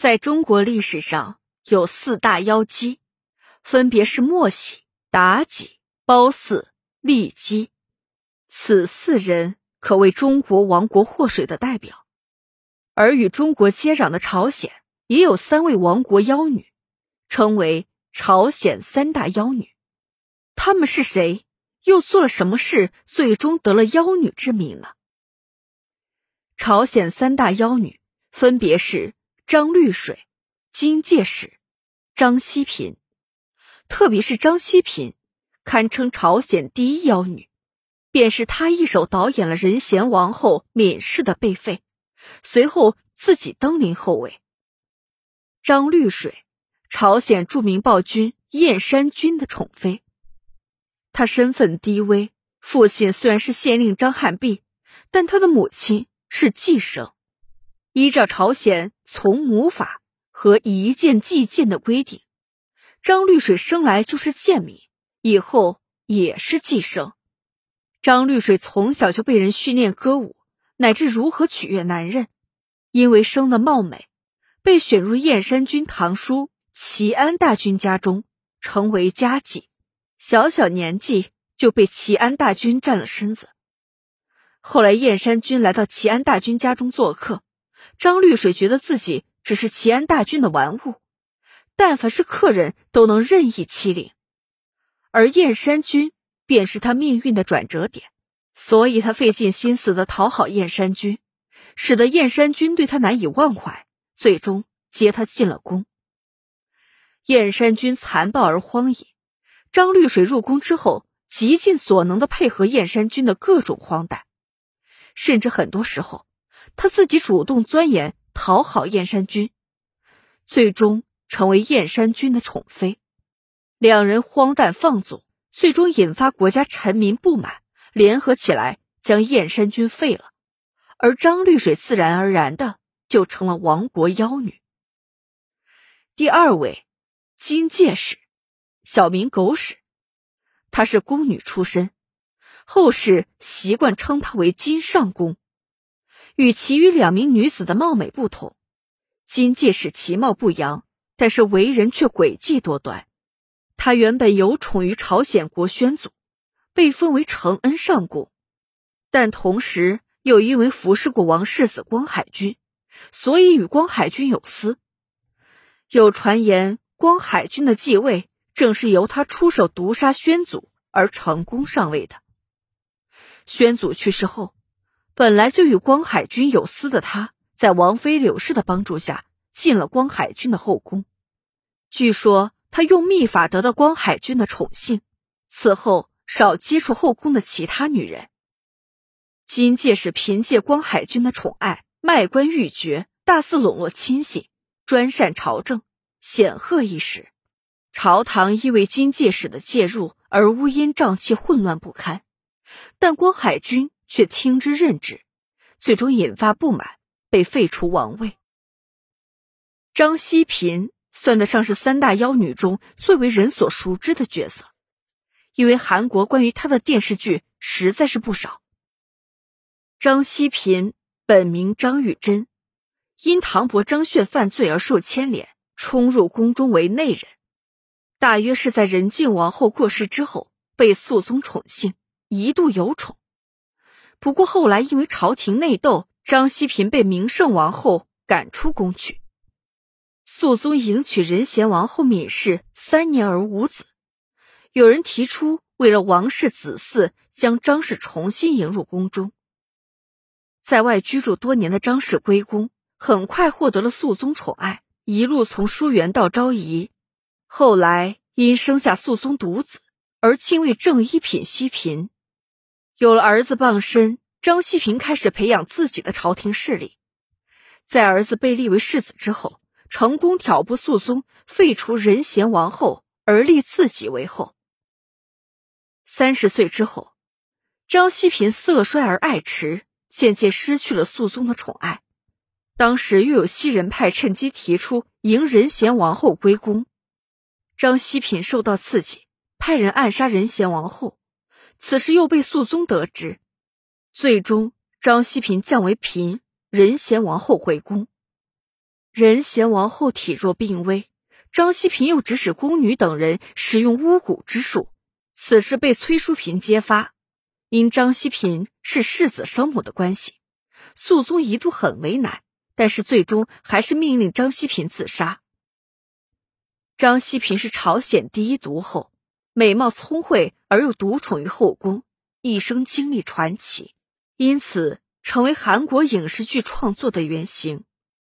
在中国历史上有四大妖姬，分别是莫喜、妲己、褒姒、骊姬。此四人可谓中国亡国祸水的代表。而与中国接壤的朝鲜也有三位亡国妖女，称为朝鲜三大妖女。她们是谁？又做了什么事，最终得了妖女之名呢？朝鲜三大妖女分别是。张绿水、金介使、张锡嫔，特别是张锡嫔，堪称朝鲜第一妖女。便是她一手导演了仁贤王后闵氏的被废，随后自己登临后位。张绿水，朝鲜著名暴君燕山君的宠妃。她身份低微，父亲虽然是县令张汉弼，但他的母亲是继生。依照朝鲜从母法和一剑即剑的规定，张绿水生来就是贱民，以后也是继生。张绿水从小就被人训练歌舞，乃至如何取悦男人。因为生的貌美，被选入燕山君堂叔齐安大军家中，成为佳妓。小小年纪就被齐安大军占了身子。后来燕山君来到齐安大军家中做客。张绿水觉得自己只是齐安大军的玩物，但凡是客人都能任意欺凌，而燕山君便是他命运的转折点，所以他费尽心思的讨好燕山君，使得燕山君对他难以忘怀，最终接他进了宫。燕山君残暴而荒淫，张绿水入宫之后，极尽所能的配合燕山君的各种荒诞，甚至很多时候。他自己主动钻研讨好燕山君，最终成为燕山君的宠妃。两人荒诞放纵，最终引发国家臣民不满，联合起来将燕山君废了。而张绿水自然而然的就成了亡国妖女。第二位，金介使，小名狗屎，她是宫女出身，后世习惯称她为金上宫。与其余两名女子的貌美不同，金介使其貌不扬，但是为人却诡计多端。他原本有宠于朝鲜国宣祖，被封为承恩上公，但同时又因为服侍过王世子光海军，所以与光海军有私。有传言，光海军的继位正是由他出手毒杀宣祖而成功上位的。宣祖去世后。本来就与光海君有私的他，在王妃柳氏的帮助下进了光海君的后宫。据说他用秘法得到光海君的宠幸，此后少接触后宫的其他女人。金介是凭借光海君的宠爱，卖官鬻爵，大肆笼络亲信，专擅朝政，显赫一时。朝堂因为金介使的介入而乌烟瘴气、混乱不堪，但光海君。却听之任之，最终引发不满，被废除王位。张希嫔算得上是三大妖女中最为人所熟知的角色，因为韩国关于她的电视剧实在是不少。张希嫔本名张玉珍，因唐伯张炫犯罪而受牵连，冲入宫中为内人。大约是在仁靖王后过世之后，被肃宗宠幸，一度有宠。不过后来因为朝廷内斗，张锡嫔被明圣王后赶出宫去。肃宗迎娶仁贤王后闵氏三年而无子。有人提出，为了王氏子嗣，将张氏重新迎入宫中。在外居住多年的张氏归宫，很快获得了肃宗宠爱，一路从疏元到昭仪。后来因生下肃宗独子，而亲为正一品熹嫔。有了儿子傍身，张希平开始培养自己的朝廷势力。在儿子被立为世子之后，成功挑拨肃宗废除仁贤王后，而立自己为后。三十岁之后，张希平色衰而爱弛，渐渐失去了肃宗的宠爱。当时又有西人派趁机提出迎仁贤王后归宫，张希平受到刺激，派人暗杀仁贤王后。此事又被肃宗得知，最终张锡嫔降为嫔，仁贤王后回宫。仁贤王后体弱病危，张希平又指使宫女等人使用巫蛊之术，此事被崔淑嫔揭发。因张希平是世子生母的关系，肃宗一度很为难，但是最终还是命令张希平自杀。张希平是朝鲜第一毒后，美貌聪慧而又独宠于后宫，一生经历传奇，因此成为韩国影视剧创作的原型。